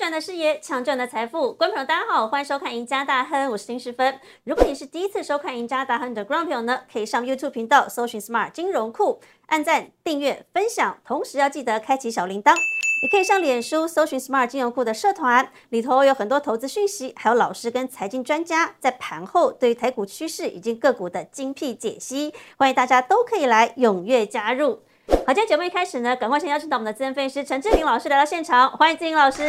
转的视野，抢赚的财富。观众朋友，大家好，欢迎收看《赢家大亨》，我是丁世芬。如果你是第一次收看《赢家大亨》的观众朋友呢，可以上 YouTube 频道搜寻 Smart 金融库，按赞、订阅、分享，同时要记得开启小铃铛。你可以上脸书搜寻 Smart 金融库的社团，里头有很多投资讯息，还有老师跟财经专家在盘后对于台股趋势以及个股的精辟解析，欢迎大家都可以来踊跃加入。好，今天节目一开始呢，赶快先邀请到我们的资深分析师陈志玲老师来到现场，欢迎志玲老师。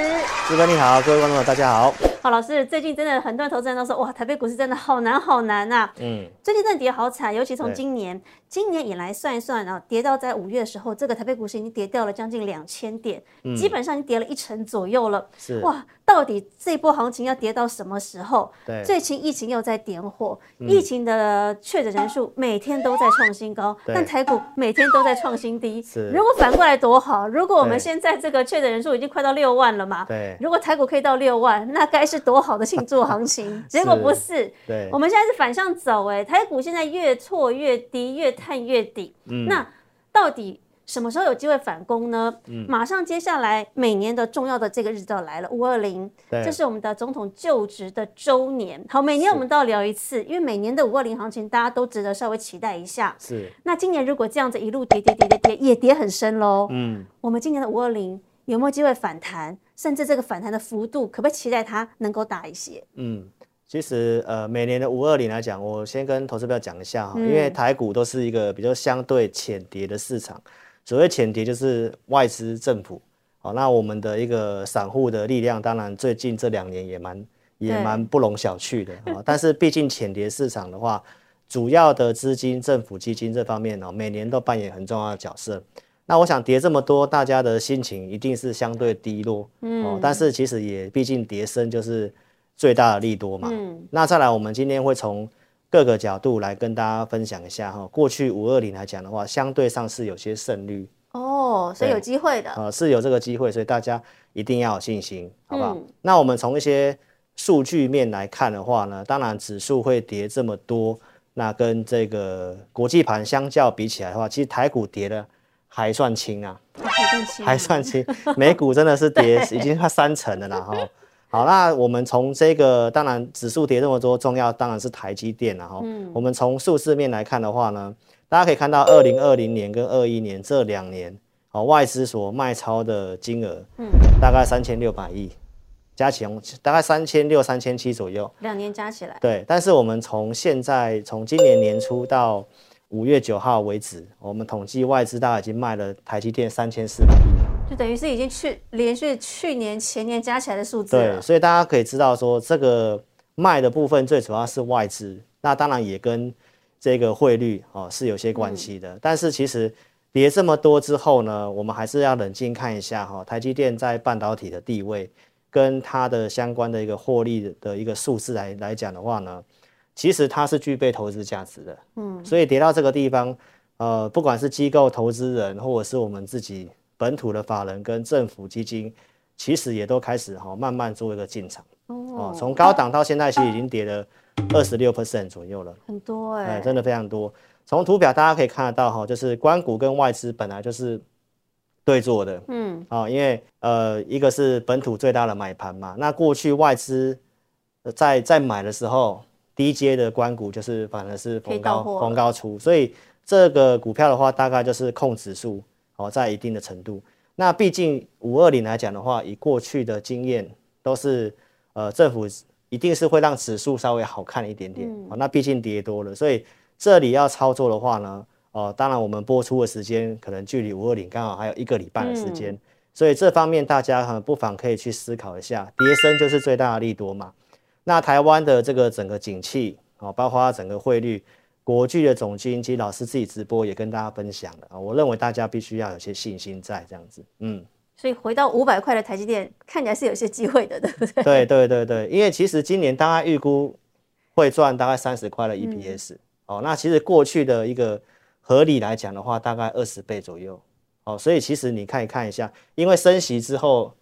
志哥你好，各位观众大家好。好，老师，最近真的很多投资人都说，哇，台北股市真的好难好难呐。嗯，最近真的跌好惨，尤其从今年今年以来算一算啊，跌到在五月的时候，这个台北股市已经跌掉了将近两千点，基本上已经跌了一成左右了。是哇，到底这波行情要跌到什么时候？对，最近疫情又在点火，疫情的确诊人数每天都在创新高，但台股每天都在创新低。是，如果反过来多好，如果我们现在这个确诊人数已经快到六万了嘛？对，如果台股可以到六万，那该是多好的庆祝行情。结果不是，对，我们现在是反向走，哎，台股现在越挫越低，越探月底。嗯，那到底？什么时候有机会反攻呢？嗯马上接下来每年的重要的这个日子要来了，五二零，这是我们的总统就职的周年。好，每年我们都要聊一次，因为每年的五二零行情大家都值得稍微期待一下。是。那今年如果这样子一路跌跌跌跌跌，也跌很深喽。嗯。我们今年的五二零有没有机会反弹？甚至这个反弹的幅度，可不可以期待它能够大一些？嗯，其实呃，每年的五二零来讲，我先跟投资票讲一下哈，因为台股都是一个比较相对浅跌的市场。所谓浅跌就是外资政府，好，那我们的一个散户的力量，当然最近这两年也蛮也蛮不容小觑的啊。但是毕竟浅跌市场的话，主要的资金、政府基金这方面呢，每年都扮演很重要的角色。那我想跌这么多，大家的心情一定是相对低落，嗯。但是其实也毕竟跌深就是最大的利多嘛。嗯。那再来，我们今天会从。各个角度来跟大家分享一下哈，过去五二零来讲的话，相对上是有些胜率哦，所以有机会的，呃，是有这个机会，所以大家一定要有信心，好不好？那我们从一些数据面来看的话呢，当然指数会跌这么多，那跟这个国际盘相较比起来的话，其实台股跌的还算轻啊，还算轻，还算轻，美股真的是跌已经快三成了啦哈。好，那我们从这个当然指数跌这么多，重要当然是台积电了哈。嗯。我们从数字面来看的话呢，大家可以看到，二零二零年跟二一年这两年，哦，外资所卖超的金额，嗯，大概三千六百亿，加起来大概三千六、三千七左右。两年加起来。对，但是我们从现在从今年年初到五月九号为止，我们统计外资大概已经卖了台积电三千四百亿。就等于是已经去连续去年前年加起来的数字对，所以大家可以知道说，这个卖的部分最主要是外资，那当然也跟这个汇率哦是有些关系的。但是其实跌这么多之后呢，我们还是要冷静看一下哈，台积电在半导体的地位跟它的相关的一个获利的一个数字来来讲的话呢，其实它是具备投资价值的。嗯，所以跌到这个地方，呃，不管是机构投资人或者是我们自己。本土的法人跟政府基金，其实也都开始哈慢慢做一个进场哦。从高档到现在，其实已经跌了二十六 percent 左右了，很多哎，真的非常多。从图表大家可以看得到哈，就是关股跟外资本来就是对坐的，嗯，啊，因为呃一个是本土最大的买盘嘛，那过去外资在在买的时候，低阶的关股就是反而是逢高逢高出，所以这个股票的话，大概就是控指数。哦，在一定的程度，那毕竟五二零来讲的话，以过去的经验，都是呃政府一定是会让指数稍微好看一点点。哦，那毕竟跌多了，所以这里要操作的话呢，哦，当然我们播出的时间可能距离五二零刚好还有一个礼拜的时间，所以这方面大家哈不妨可以去思考一下，跌升就是最大的利多嘛。那台湾的这个整个景气，哦，包括整个汇率。国巨的总经及老师自己直播也跟大家分享了啊，我认为大家必须要有些信心在这样子，嗯，所以回到五百块的台积电看起来是有些机会的，对不对？对对对对，因为其实今年大概预估会赚大概三十块的 EPS 哦，那其实过去的一个合理来讲的话，大概二十倍左右哦，所以其实你看一看一下，因为升息之后，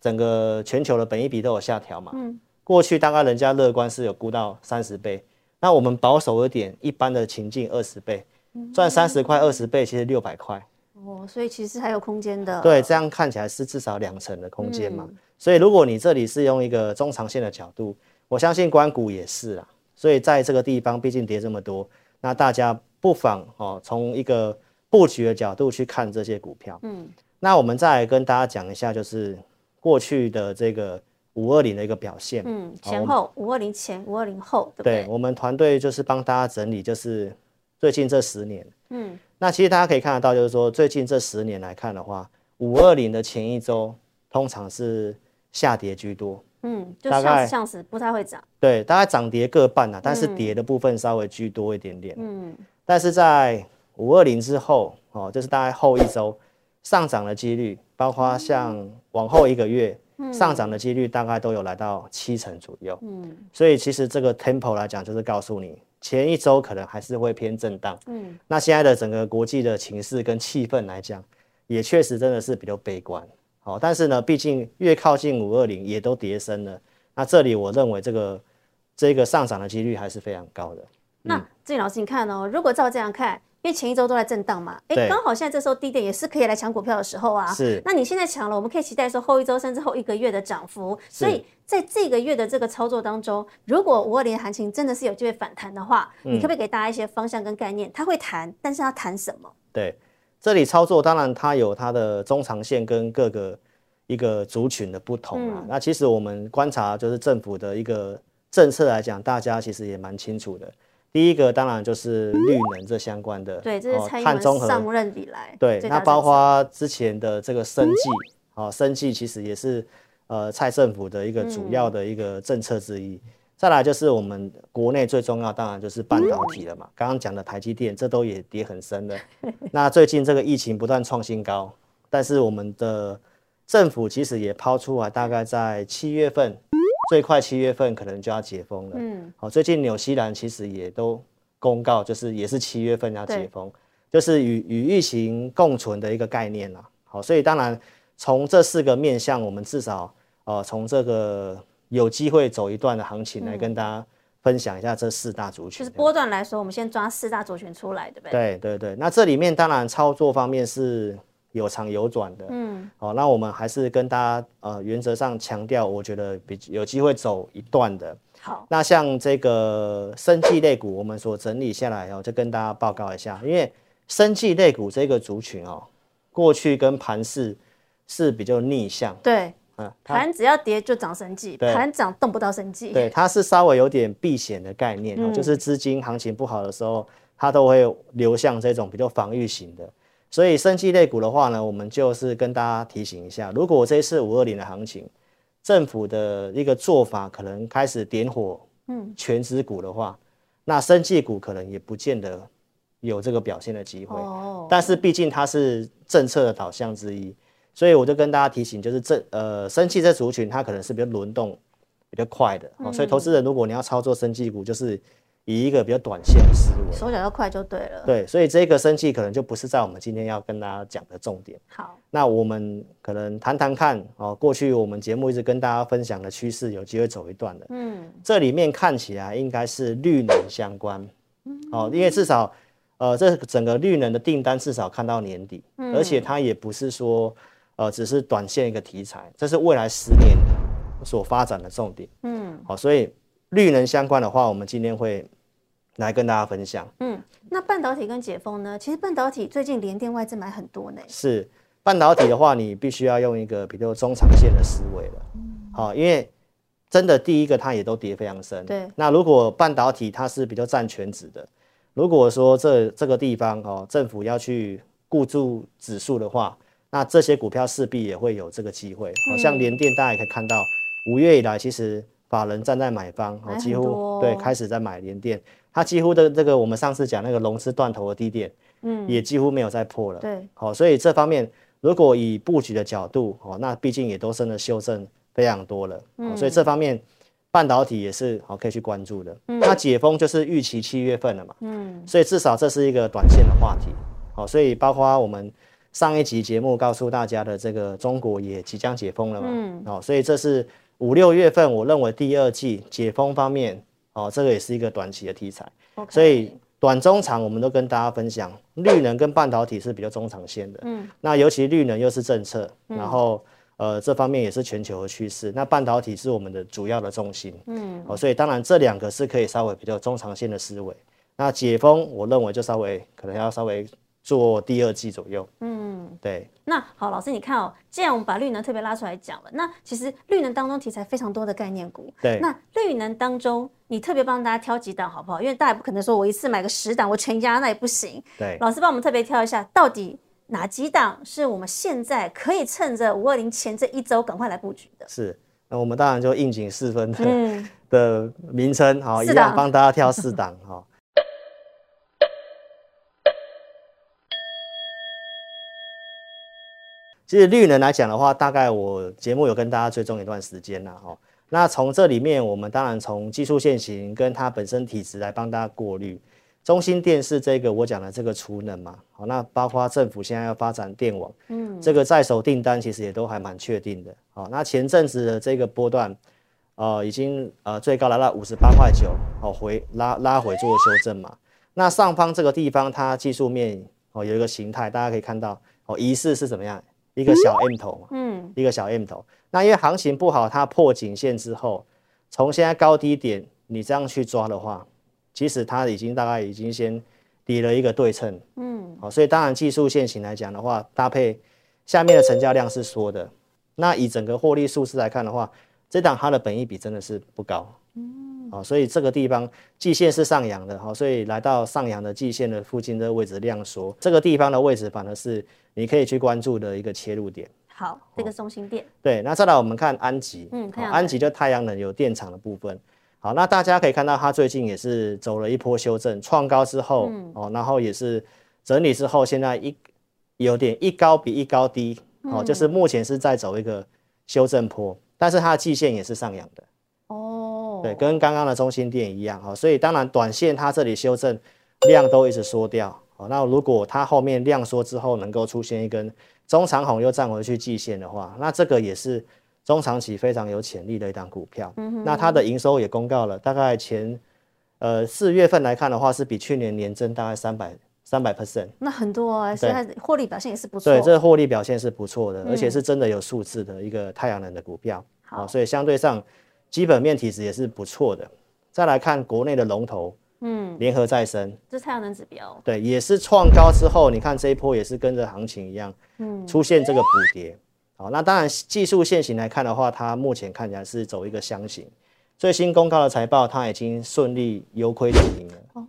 整个全球的本益比都有下调嘛，嗯，过去大概人家乐观是有估到三十倍。那我们保守一点，一般的情境二十倍，赚三十块二十倍，其实六百块，哦，所以其实还有空间的。对，这样看起来是至少两成的空间嘛。所以如果你这里是用一个中长线的角度，我相信关谷也是啊。所以在这个地方，毕竟跌这么多，那大家不妨哦，从一个布局的角度去看这些股票。嗯，那我们再来跟大家讲一下，就是过去的这个五二零的一个表现。嗯，前后五二零前，五二零后，对不对？对，我们团队就是帮大家整理，就是最近这十年。嗯，那其实大家可以看得到，就是说最近这十年来看的话，五二零的前一周通常是下跌居多。嗯，就像像是不太会涨，对，大概涨跌各半啊，但是跌的部分稍微居多一点点。嗯，但是在五二零之后，哦，就是大概后一周上涨的几率，包括像往后一个月上涨的几率，大概都有来到七成左右。嗯，所以其实这个 tempo 来讲，就是告诉你前一周可能还是会偏震荡。嗯，那现在的整个国际的情势跟气氛来讲，也确实真的是比较悲观。好，但是呢，毕竟越靠近五二零，也都跌升了。那这里我认为这个这个上涨的几率还是非常高的。那志颖老师，你看哦，如果照这样看，因为前一周都在震荡嘛，哎，刚好现在这时候低点也是可以来抢股票的时候啊。是。那你现在抢了，我们可以期待说后一周甚至后一个月的涨幅。所以在这个月的这个操作当中，如果五二零行情真的是有机会反弹的话，你可不可以给大家一些方向跟概念？它会弹，但是它弹什么？对。这里操作当然它有它的中长线跟各个一个族群的不同啊。那其实我们观察就是政府的一个政策来讲，大家其实也蛮清楚的。第一个当然就是绿能这相关的，对，这是蔡英文上任以来，对，那包括之前的这个生计，哦，生计其实也是呃蔡政府的一个主要的一个政策之一。再来就是我们国内最重要，当然就是半导体了嘛。刚刚讲的台积电，这都也跌很深的。那最近这个疫情不断创新高，但是我们的政府其实也抛出来，大概在七月份，最快七月份可能就要解封了。嗯，好，最近纽西兰其实也都公告，就是也是七月份要解封，就是与与疫情共存的一个概念啦。好，所以当然从这四个面向，我们至少呃从这个。有机会走一段的行情来跟大家分享一下这四大族群。就是波段来说，我们先抓四大族群出来，对不对？对对对。那这里面当然操作方面是有长有短的。嗯。好，那我们还是跟大家呃原则上强调，我觉得比有机会走一段的。好。那像这个生技类股，我们所整理下来哦，就跟大家报告一下，因为生技类股这个族群哦，过去跟盘势是比较逆向。对。嗯盘只要跌就涨生计，盘涨动不到生计。对，它是稍微有点避险的概念哦，就是资金行情不好的时候，它都会流向这种比较防御型的。所以生技类股的话呢，我们就是跟大家提醒一下，如果这一次五二零的行情，政府的一个做法可能开始点火，嗯，全指股的话，那生技股可能也不见得有这个表现的机会。哦，但是毕竟它是政策的导向之一。所以我就跟大家提醒，就是这呃，生气这族群它可能是比较轮动比较快的，哦，所以投资人如果你要操作生气股，就是以一个比较短线的思维，手脚要快就对了。对，所以这个生气可能就不是在我们今天要跟大家讲的重点。好，那我们可能谈谈看哦，过去我们节目一直跟大家分享的趋势，有机会走一段的。嗯，这里面看起来应该是绿能相关，哦，因为至少呃，这整个绿能的订单至少看到年底，而且它也不是说。呃，只是短线一个题材，这是未来十年所发展的重点。嗯，好，所以绿能相关的话，我们今天会来跟大家分享。嗯，那半导体跟解封呢？其实半导体最近连电外资买很多呢。是半导体的话，你必须要用一个比较中长线的思维了。好，因为真的第一个它也都跌非常深。对。那如果半导体它是比较占全值的，如果说这这个地方哦，政府要去固住指数的话。那这些股票势必也会有这个机会，好像联电，大家也可以看到，五月以来其实法人站在买方，几乎对开始在买联电，它几乎的这个我们上次讲那个龙狮断头的低点，嗯，也几乎没有再破了，对，好，所以这方面如果以布局的角度，哦，那毕竟也都真的修正非常多了，嗯，所以这方面半导体也是好可以去关注的，嗯，那解封就是预期七月份了嘛，嗯，所以至少这是一个短线的话题，好，所以包括我们。上一集节目告诉大家的这个中国也即将解封了嘛？嗯，哦，所以这是五六月份，我认为第二季解封方面，哦，这个也是一个短期的题材。所以短中长我们都跟大家分享，绿能跟半导体是比较中长线的。嗯，那尤其绿能又是政策，然后呃这方面也是全球的趋势。那半导体是我们的主要的重心。嗯，哦，所以当然这两个是可以稍微比较中长线的思维。那解封，我认为就稍微可能要稍微。做第二季左右，嗯，对。那好，老师你看哦，既然我们把绿能特别拉出来讲了，那其实绿能当中题材非常多的概念股，对。那绿能当中，你特别帮大家挑几档好不好？因为大家不可能说我一次买个十档，我全压那也不行。对。老师帮我们特别挑一下，到底哪几档是我们现在可以趁着五二零前这一周赶快来布局的？是。那我们当然就应景四分的 的名称，好，一样帮大家挑四档，哈。其实绿能来讲的话，大概我节目有跟大家追踪一段时间了哈。那从这里面，我们当然从技术线型跟它本身体质来帮大家过滤。中心电视这个我讲的这个储能嘛，好，那包括政府现在要发展电网，嗯，这个在手订单其实也都还蛮确定的。好，那前阵子的这个波段，呃，已经呃最高来到五十八块九，好回拉拉回做修正嘛。那上方这个地方它技术面哦有一个形态，大家可以看到哦疑似是怎么样？一个小 M 头，嗯，一个小 M 头。那因为行情不好，它破颈线之后，从现在高低点你这样去抓的话，其实它已经大概已经先抵了一个对称，嗯，好，所以当然技术线型来讲的话，搭配下面的成交量是缩的，那以整个获利数字来看的话，这档它的本益比真的是不高，嗯，好，所以这个地方季线是上扬的，好，所以来到上扬的季线的附近的位置量缩，这个地方的位置反而是。你可以去关注的一个切入点。好，这个中心店。对，那再来我们看安吉。嗯，安吉就太阳能有电厂的部分。好，那大家可以看到它最近也是走了一波修正，创高之后，哦，然后也是整理之后，现在一有点一高比一高低，哦，就是目前是在走一个修正坡，但是它的季线也是上扬的。哦。对，跟刚刚的中心店一样，哈，所以当然短线它这里修正量都一直缩掉。好，那如果它后面量缩之后能够出现一根中长红又站回去季线的话，那这个也是中长期非常有潜力的一档股票。嗯那它的营收也公告了，大概前呃四月份来看的话，是比去年年增大概三百三百 percent。那很多啊，现在获利表现也是不错。对，这个获利表现是不错的，而且是真的有数字的一个太阳能的股票。好，所以相对上基本面体质也是不错的。再来看国内的龙头。嗯，联合再生，这是太阳能指标，对，也是创高之后，你看这一波也是跟着行情一样，嗯，出现这个补跌，好，那当然技术线型来看的话，它目前看起来是走一个箱型，最新公告的财报，它已经顺利由亏转盈了，哦，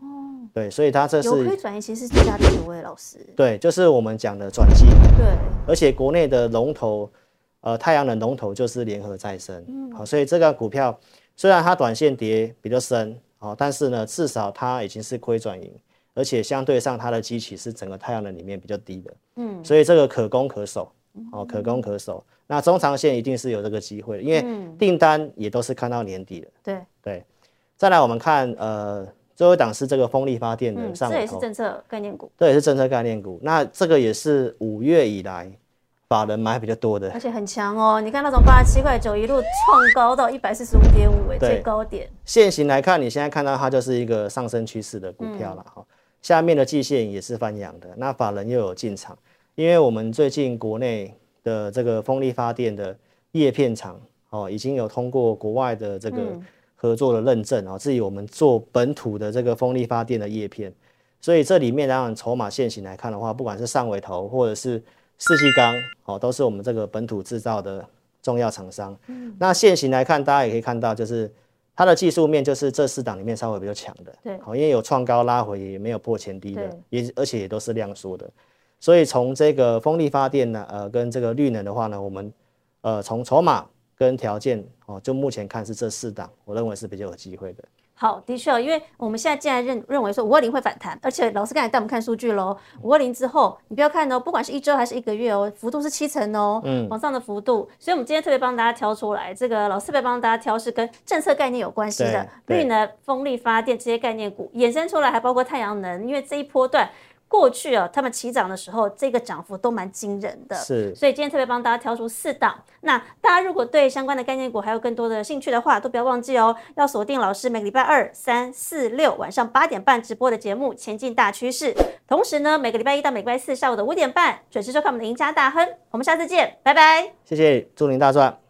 对，所以它这是由亏转盈，其实是最大的优惠，老师，对，就是我们讲的转机，对，而且国内的龙头，呃，太阳能龙头就是联合再生，嗯，好，所以这个股票虽然它短线跌比较深。哦，但是呢，至少它已经是亏转盈，而且相对上它的基期是整个太阳能里面比较低的，嗯，所以这个可攻可守，哦，可攻可守。那中长线一定是有这个机会，因为订单也都是看到年底的，对对。再来我们看，呃，最后一档是这个风力发电的上这也是政策概念股，对，是政策概念股。那这个也是五月以来。法人买比较多的，而且很强哦。你看那种八十七块九一路创高到一百四十五点五，哎，最高点。现行来看，你现在看到它就是一个上升趋势的股票了哈。下面的季线也是翻阳的，那法人又有进场，因为我们最近国内的这个风力发电的叶片厂哦，已经有通过国外的这个合作的认证啊，至于我们做本土的这个风力发电的叶片，所以这里面当然筹码现行来看的话，不管是上尾头或者是。四气钢哦，都是我们这个本土制造的重要厂商。嗯，那现行来看，大家也可以看到，就是它的技术面就是这四档里面稍微比较强的。对，好，因为有创高拉回，也没有破前低的，也而且也都是量缩的。所以从这个风力发电呢，呃，跟这个绿能的话呢，我们呃从筹码跟条件哦，就目前看是这四档，我认为是比较有机会的。好，的确，因为我们现在既然认认为说五二零会反弹，而且老师刚才带我们看数据喽，五二零之后，你不要看哦，不管是一周还是一个月哦，幅度是七成哦，嗯，往上的幅度，所以我们今天特别帮大家挑出来，这个老师特别帮大家挑是跟政策概念有关系的绿能、风力发电这些概念股衍生出来，还包括太阳能，因为这一波段过去啊，他们起涨的时候，这个涨幅都蛮惊人的。是，所以今天特别帮大家挑出四档。那大家如果对相关的概念股还有更多的兴趣的话，都不要忘记哦，要锁定老师每个礼拜二、三、四、六晚上八点半直播的节目《前进大趋势》。同时呢，每个礼拜一到每个礼拜四下午的五点半准时收看我们的赢家大亨。我们下次见，拜拜。谢谢，祝您大赚。